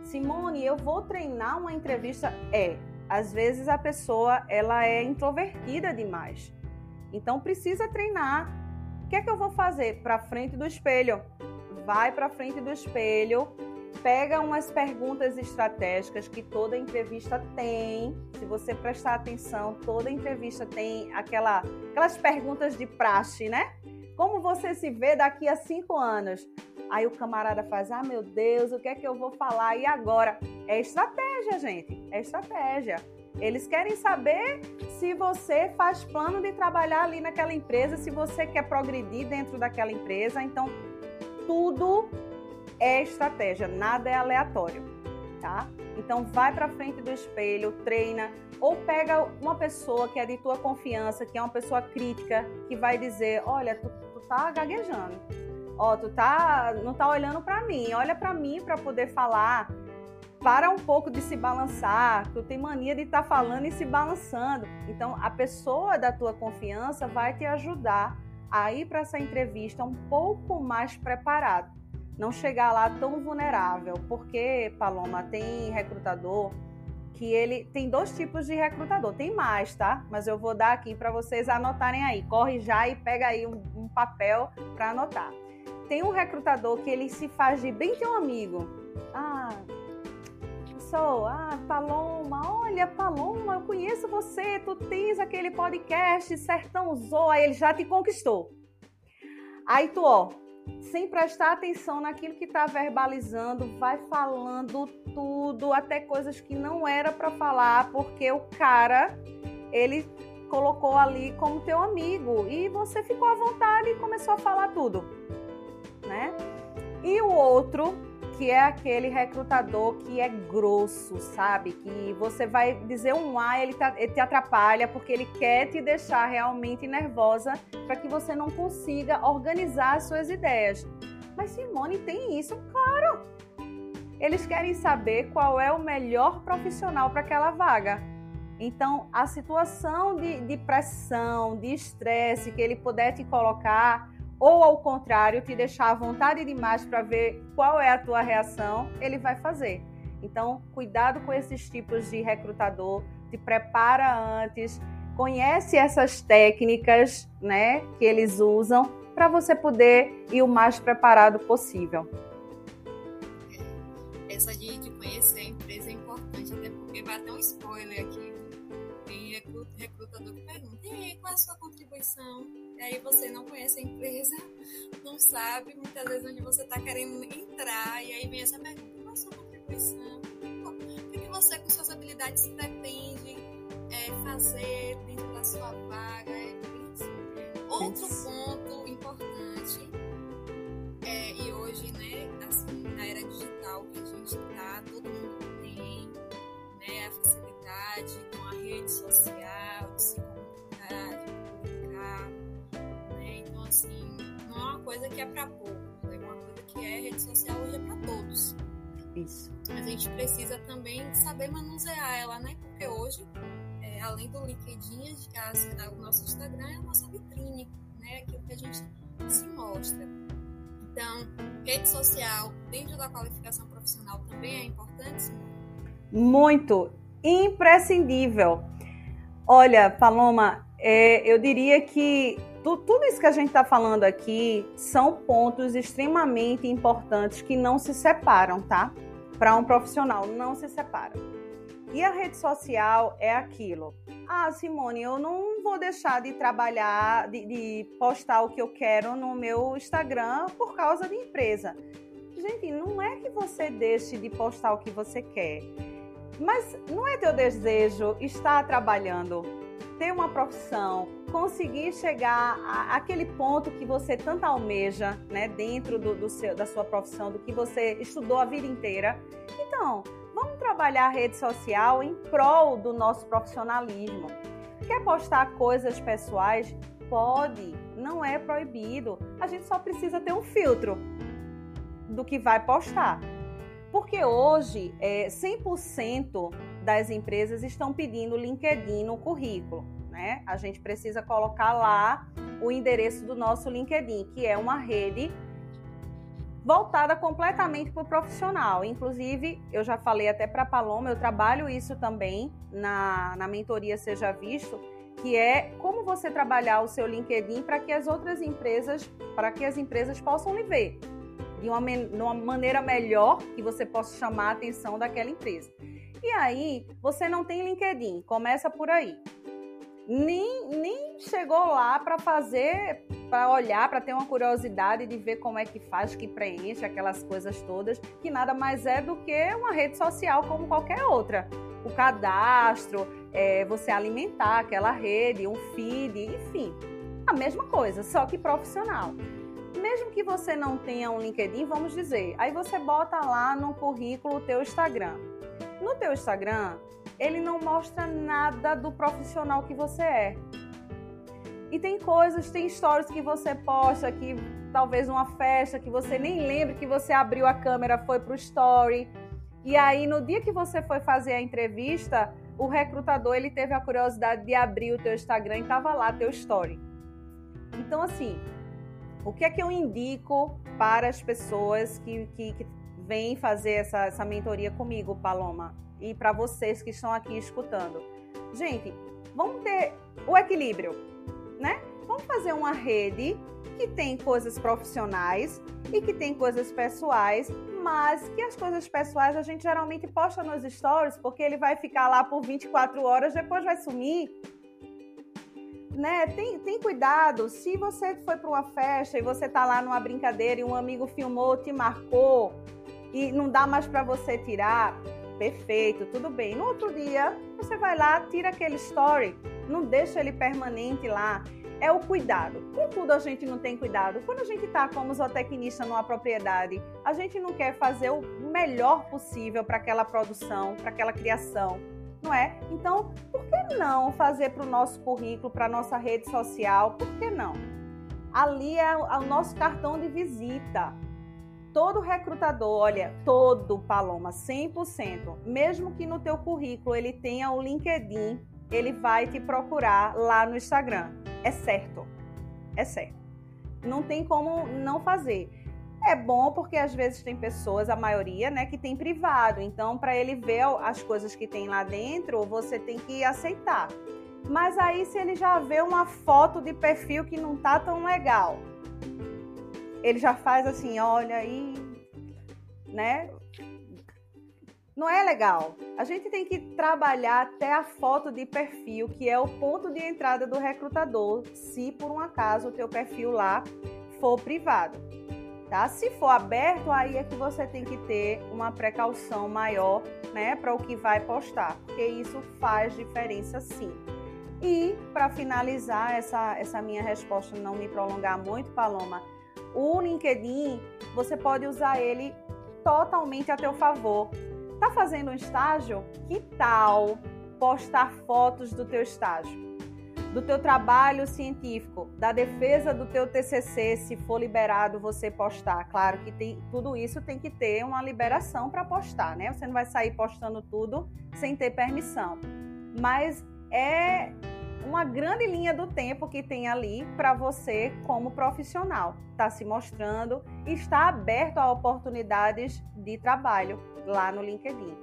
Speaker 2: Simone, eu vou treinar uma entrevista? É, às vezes a pessoa ela é introvertida demais, então precisa treinar. O que é que eu vou fazer? Para frente do espelho. Vai para frente do espelho, pega umas perguntas estratégicas que toda entrevista tem. Se você prestar atenção, toda entrevista tem aquela, aquelas perguntas de praxe, né? Como você se vê daqui a cinco anos? Aí o camarada faz: Ah, meu Deus, o que é que eu vou falar? E agora? É estratégia, gente. É estratégia. Eles querem saber se você faz plano de trabalhar ali naquela empresa, se você quer progredir dentro daquela empresa. Então, tudo é estratégia, nada é aleatório, tá? Então vai para frente do espelho, treina ou pega uma pessoa que é de tua confiança, que é uma pessoa crítica, que vai dizer, olha, tu, tu tá gaguejando. Ó, tu tá não tá olhando para mim, olha para mim para poder falar. Para um pouco de se balançar, tu tem mania de estar tá falando e se balançando. Então a pessoa da tua confiança vai te ajudar a ir para essa entrevista um pouco mais preparado. Não chegar lá tão vulnerável, porque, Paloma, tem recrutador que ele tem dois tipos de recrutador. Tem mais, tá? Mas eu vou dar aqui para vocês anotarem aí. Corre já e pega aí um, um papel para anotar. Tem um recrutador que ele se faz de bem teu amigo. Ah, sou, ah, Paloma, olha, Paloma, eu conheço você, tu tens aquele podcast Sertão Zoa, ele já te conquistou. Aí tu, ó, sem prestar atenção naquilo que está verbalizando, vai falando tudo, até coisas que não era para falar, porque o cara ele colocou ali como teu amigo e você ficou à vontade e começou a falar tudo, né? E o outro que é aquele recrutador que é grosso, sabe? Que você vai dizer um A, ele, tá, ele te atrapalha porque ele quer te deixar realmente nervosa para que você não consiga organizar as suas ideias. Mas Simone tem isso, claro. Eles querem saber qual é o melhor profissional para aquela vaga. Então, a situação de, de pressão, de estresse que ele puder te colocar, ou ao contrário, te deixar à vontade demais para ver qual é a tua reação, ele vai fazer. Então, cuidado com esses tipos de recrutador, te prepara antes, conhece essas técnicas, né, que eles usam para você poder ir o mais preparado possível.
Speaker 1: Essa de, conhecer a empresa é importante, até porque vai ter um spoiler aqui. Tem recrutador que pergunta, aí, qual é a sua contribuição? E aí você não conhece a empresa, não sabe muitas vezes onde você está querendo entrar, e aí vem essa pergunta, qual a sua contribuição? O que você, com suas habilidades, pretende é, fazer dentro da sua vaga? É Outro ponto importante, é, e hoje, né, assim, na era digital que a gente está, todo mundo tem né, a facilidade com a rede social, de se comunicar, de assim, não é uma coisa que é para poucos, é uma coisa que é rede social hoje é para todos.
Speaker 2: Isso.
Speaker 1: A gente precisa também saber manusear ela, né? Porque hoje, é, além do LinkedIn, a, o nosso Instagram é a nossa vitrine, né? Aquilo que a gente se mostra. Então, rede social dentro da qualificação profissional também é importante?
Speaker 2: Muito imprescindível. Olha, Paloma, é, eu diria que tu, tudo isso que a gente está falando aqui são pontos extremamente importantes que não se separam, tá? Para um profissional, não se separam. E a rede social é aquilo. Ah, Simone, eu não vou deixar de trabalhar, de, de postar o que eu quero no meu Instagram por causa de empresa. Gente, não é que você deixe de postar o que você quer. Mas não é teu desejo estar trabalhando ter uma profissão, conseguir chegar àquele ponto que você tanto almeja, né, dentro do, do seu, da sua profissão, do que você estudou a vida inteira. Então, vamos trabalhar a rede social em prol do nosso profissionalismo. Quer postar coisas pessoais? Pode, não é proibido. A gente só precisa ter um filtro do que vai postar. Porque hoje, é, 100% das empresas estão pedindo LinkedIn no currículo. Né? A gente precisa colocar lá o endereço do nosso LinkedIn, que é uma rede voltada completamente para o profissional. Inclusive, eu já falei até para a Paloma, eu trabalho isso também na, na mentoria Seja Visto, que é como você trabalhar o seu LinkedIn para que as outras empresas, para que as empresas possam lhe ver de uma, de uma maneira melhor que você possa chamar a atenção daquela empresa. E aí, você não tem LinkedIn, começa por aí. Nem, nem chegou lá para fazer, para olhar, para ter uma curiosidade de ver como é que faz, que preenche aquelas coisas todas, que nada mais é do que uma rede social como qualquer outra. O cadastro, é, você alimentar aquela rede, um feed, enfim, a mesma coisa, só que profissional. Mesmo que você não tenha um LinkedIn, vamos dizer, aí você bota lá no currículo o teu Instagram no teu Instagram, ele não mostra nada do profissional que você é. E tem coisas, tem stories que você posta que talvez numa festa que você nem lembre que você abriu a câmera, foi pro story. E aí no dia que você foi fazer a entrevista, o recrutador ele teve a curiosidade de abrir o teu Instagram e tava lá teu story. Então, assim, o que é que eu indico para as pessoas que, que, que vêm fazer essa, essa mentoria comigo, Paloma? E para vocês que estão aqui escutando. Gente, vamos ter o equilíbrio, né? Vamos fazer uma rede que tem coisas profissionais e que tem coisas pessoais, mas que as coisas pessoais a gente geralmente posta nos stories, porque ele vai ficar lá por 24 horas, depois vai sumir. Né? Tem, tem cuidado. Se você foi para uma festa e você tá lá numa brincadeira e um amigo filmou, te marcou e não dá mais para você tirar, perfeito, tudo bem. No outro dia, você vai lá, tira aquele story, não deixa ele permanente lá é o cuidado. Com tudo a gente não tem cuidado. Quando a gente está como zootecnista numa propriedade, a gente não quer fazer o melhor possível para aquela produção, para aquela criação, não é? Então, por que não fazer para o nosso currículo, para a nossa rede social? Por que não? Ali é o nosso cartão de visita. Todo recrutador, olha, todo Paloma, 100%, mesmo que no teu currículo ele tenha o LinkedIn, ele vai te procurar lá no Instagram. É certo. É certo. Não tem como não fazer. É bom porque às vezes tem pessoas, a maioria, né, que tem privado. Então, para ele ver as coisas que tem lá dentro, você tem que aceitar. Mas aí, se ele já vê uma foto de perfil que não tá tão legal, ele já faz assim, olha aí, né? não é legal. A gente tem que trabalhar até a foto de perfil, que é o ponto de entrada do recrutador, se por um acaso o teu perfil lá for privado. Tá? Se for aberto, aí é que você tem que ter uma precaução maior, né, para o que vai postar, porque isso faz diferença sim. E para finalizar essa essa minha resposta, não me prolongar muito, Paloma, o LinkedIn, você pode usar ele totalmente a teu favor Tá fazendo um estágio? Que tal postar fotos do teu estágio? Do teu trabalho científico, da defesa do teu TCC, se for liberado você postar. Claro que tem, tudo isso tem que ter uma liberação para postar, né? Você não vai sair postando tudo sem ter permissão. Mas é uma grande linha do tempo que tem ali para você como profissional. Está se mostrando e está aberto a oportunidades de trabalho lá no LinkedIn,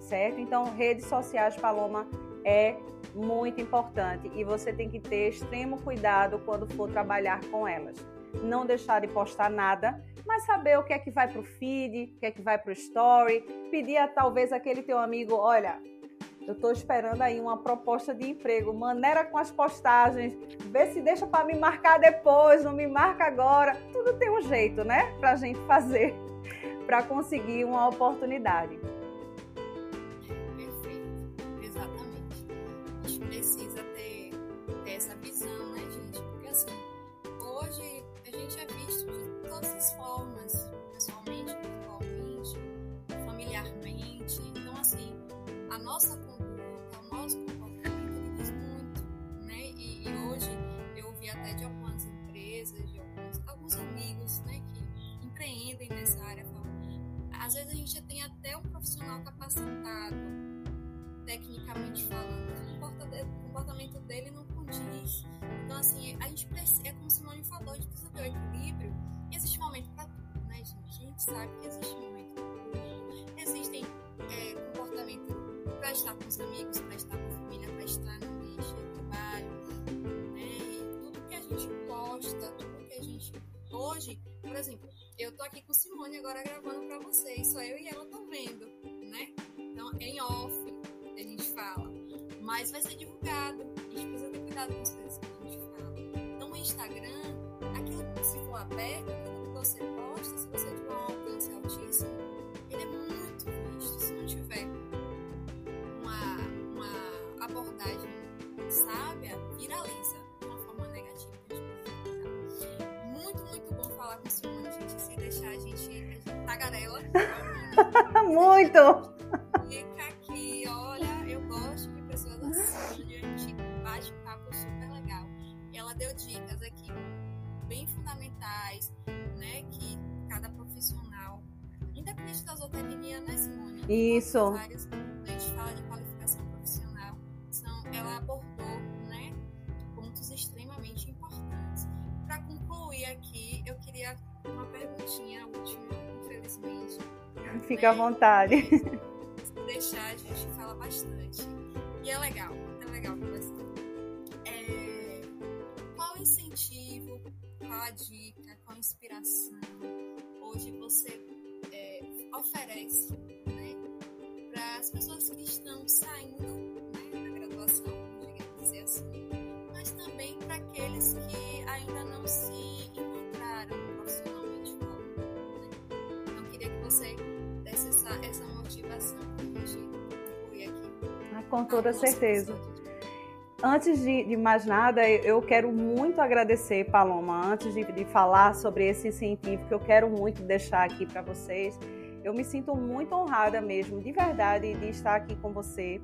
Speaker 2: certo? Então, redes sociais, Paloma, é muito importante e você tem que ter extremo cuidado quando for trabalhar com elas. Não deixar de postar nada, mas saber o que é que vai para o feed, o que é que vai para o story, pedir a talvez aquele teu amigo, olha, eu estou esperando aí uma proposta de emprego, maneira com as postagens, vê se deixa para me marcar depois, não me marca agora. Tudo tem um jeito, né, para a gente fazer para conseguir uma oportunidade.
Speaker 1: Às vezes a gente tem até um profissional capacitado, tecnicamente falando, o comportamento dele não condiz. Então, assim, a gente precisa, é como Simone falou, a gente precisa ter o equilíbrio. E existe momento para tudo, né, gente? A gente sabe que existe momento para tudo. Existem é, para estar com os amigos, para estar com a família, para estar no ambiente de trabalho, né? E tudo que a gente posta, tudo que a gente. Hoje, por exemplo, eu tô aqui com Simone agora gravando para vocês, só eu e ela tô vendo, né? Então, em off, a gente fala. Mas vai ser divulgado. A gente precisa ter cuidado com as coisas que a gente fala. Então, o Instagram, aquilo que se for aberto, aquilo que você posta, se você tiver um alcance altíssimo, ele é muito visto. Se não tiver uma, uma abordagem sábia, viraliza tagarela.
Speaker 2: Muito!
Speaker 1: Fica aqui, olha, eu gosto de pessoas assim, onde a gente bate um papo super legal. E ela deu dicas aqui bem fundamentais, né? Que cada profissional, independente da zootecnia, né, Simone?
Speaker 2: Isso.
Speaker 1: Áreas,
Speaker 2: Fica à vontade.
Speaker 1: Se deixar, a gente fala bastante. E é legal, é legal conversar. É, qual incentivo, qual a dica, qual a inspiração hoje você é, oferece né, para as pessoas que estão saindo né, da graduação, digamos dizer assim, mas também para aqueles que ainda não se encontraram profissionalmente falando. Né? Então, queria que você essa, essa motivação para a gente concluir aqui.
Speaker 2: Ah, com toda certeza. Antes de, de, mais nada, eu quero muito agradecer, Paloma, antes de, de falar sobre esse incentivo que eu quero muito deixar aqui para vocês. Eu me sinto muito honrada mesmo, de verdade, de estar aqui com você,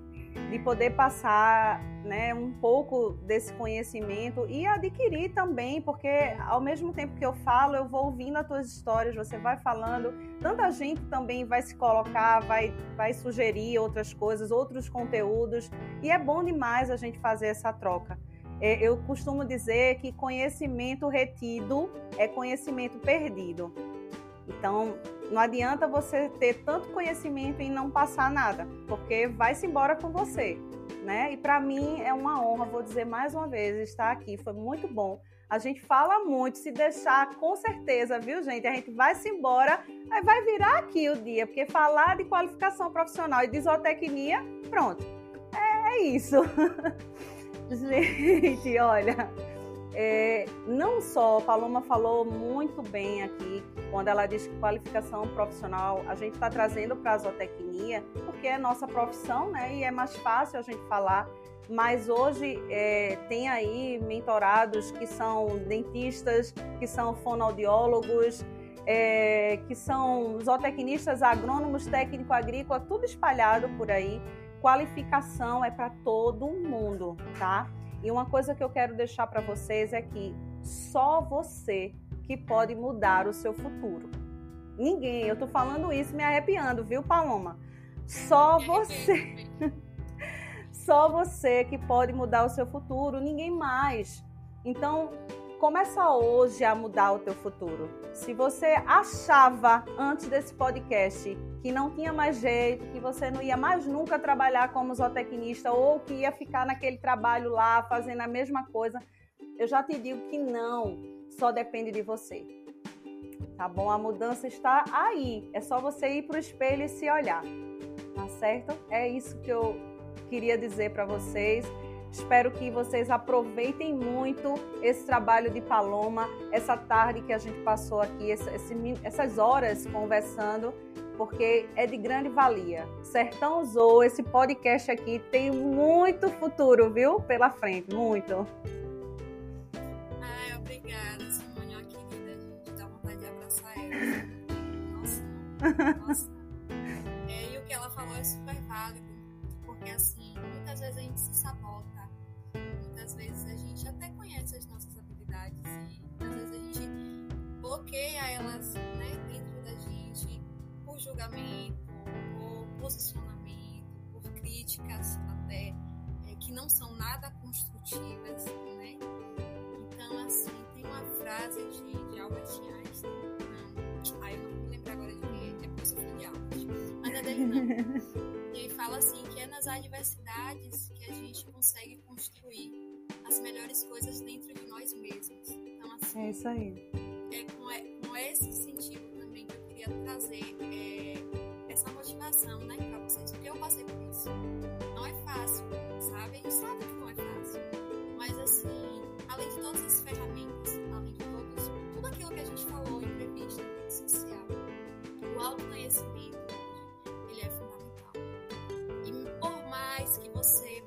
Speaker 2: de poder passar né, um pouco desse conhecimento e adquirir também, porque ao mesmo tempo que eu falo, eu vou ouvindo as tuas histórias, você vai falando, tanta gente também vai se colocar, vai, vai sugerir outras coisas, outros conteúdos, e é bom demais a gente fazer essa troca. É, eu costumo dizer que conhecimento retido é conhecimento perdido. Então, não adianta você ter tanto conhecimento e não passar nada, porque vai-se embora com você, né? E para mim é uma honra, vou dizer mais uma vez, estar aqui, foi muito bom. A gente fala muito, se deixar, com certeza, viu, gente? A gente vai se embora, aí vai virar aqui o dia, porque falar de qualificação profissional e de zootecnia, pronto, é, é isso. gente, olha, é, não só, Paloma falou muito bem aqui, quando ela diz que qualificação profissional a gente está trazendo para a zootecnia, porque é nossa profissão, né? E é mais fácil a gente falar. Mas hoje é, tem aí mentorados que são dentistas, que são fonoaudiólogos, é, que são zootecnistas, agrônomos, técnico agrícola, tudo espalhado por aí. Qualificação é para todo mundo, tá? E uma coisa que eu quero deixar para vocês é que só você que pode mudar o seu futuro. Ninguém, eu tô falando isso me arrepiando, viu, Paloma? Só você. só você que pode mudar o seu futuro, ninguém mais. Então, começa hoje a mudar o teu futuro. Se você achava antes desse podcast que não tinha mais jeito, que você não ia mais nunca trabalhar como zootecnista ou que ia ficar naquele trabalho lá fazendo a mesma coisa, eu já te digo que não, só depende de você. Tá bom? A mudança está aí. É só você ir para o espelho e se olhar. Tá certo? É isso que eu queria dizer para vocês. Espero que vocês aproveitem muito esse trabalho de Paloma, essa tarde que a gente passou aqui, esse, essas horas conversando, porque é de grande valia. Sertão usou esse podcast aqui, tem muito futuro, viu? Pela frente, muito.
Speaker 1: Ai, obrigada, Simone, ó, querida. A gente dá vontade de abraçar ela. Nossa, nossa. É, e o que ela falou é super válido, porque assim, muitas vezes a gente se bloqueia elas né, dentro da gente por julgamento, por posicionamento, por críticas até é, que não são nada construtivas, né? Então, assim, tem uma frase de, de Albert Einstein, não, ah, eu não me lembro agora de quem é, é porque eu de Albert, mas é dele não. E ele fala assim que é nas adversidades que a gente consegue construir as melhores coisas dentro de nós mesmos. Então, assim,
Speaker 2: é isso aí.
Speaker 1: É com, é, com esse sentido também que eu queria trazer é, essa motivação, né, para vocês, porque eu passei por isso. Não é fácil, sabe? A gente sabe que não é fácil. Mas, assim, além de todas as ferramentas, além de todos, tudo aquilo que a gente falou em entrevista, é essencial. O autoconhecimento, ele é fundamental. E por mais que você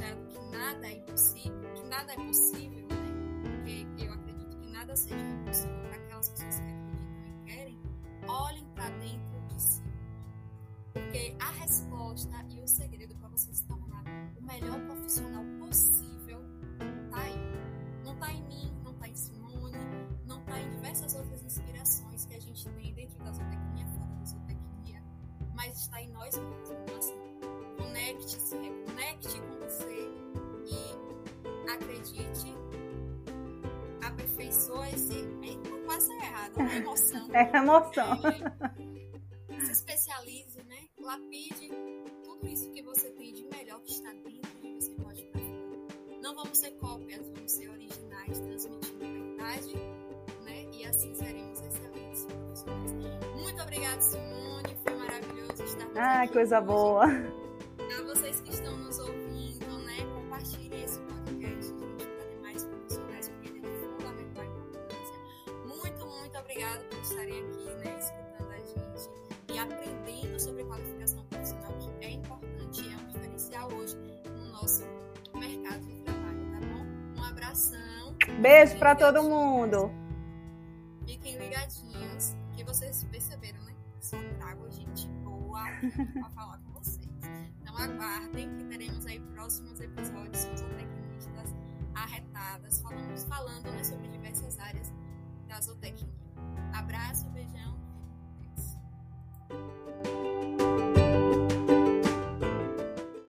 Speaker 1: nada é impossível, que nada é possível, né? Porque eu acredito que nada seja impossível para aquelas pessoas que acreditam e querem, olhem para dentro de si. Porque a resposta e o segredo para você se tornar o melhor profissional possível tá aí. Não tá em mim, não tá em Simone, não tá em diversas outras inspirações que a gente tem dentro da zootecnia, fora da zootecnia, mas está em nós mesmos. Assim, conecte-se, acredite, aperfeiçoe-se. Eita, quase errado uma emoção.
Speaker 2: É emoção.
Speaker 1: É, se especialize, né? Lapide tudo isso que você tem de melhor que está dentro que você pode para fora. Não vamos ser cópias, vamos ser originais, transmitindo verdade, né? E assim seremos excelentes profissionais. Muito obrigada, Simone. Foi maravilhoso estar com
Speaker 2: Ah, coisa boa.
Speaker 1: aprendendo sobre qualificação profissional, que é importante, é um diferencial hoje no nosso mercado de trabalho, tá bom? Um abração.
Speaker 2: Beijo para todo mundo.
Speaker 1: Fiquem ligadinhos, que vocês perceberam, né? Só trago gente boa para falar com vocês. Então aguardem que teremos aí próximos episódios com tecnistas arretadas, falamos, falando né, sobre diversas áreas da zootecnia. Abraço, Thank you.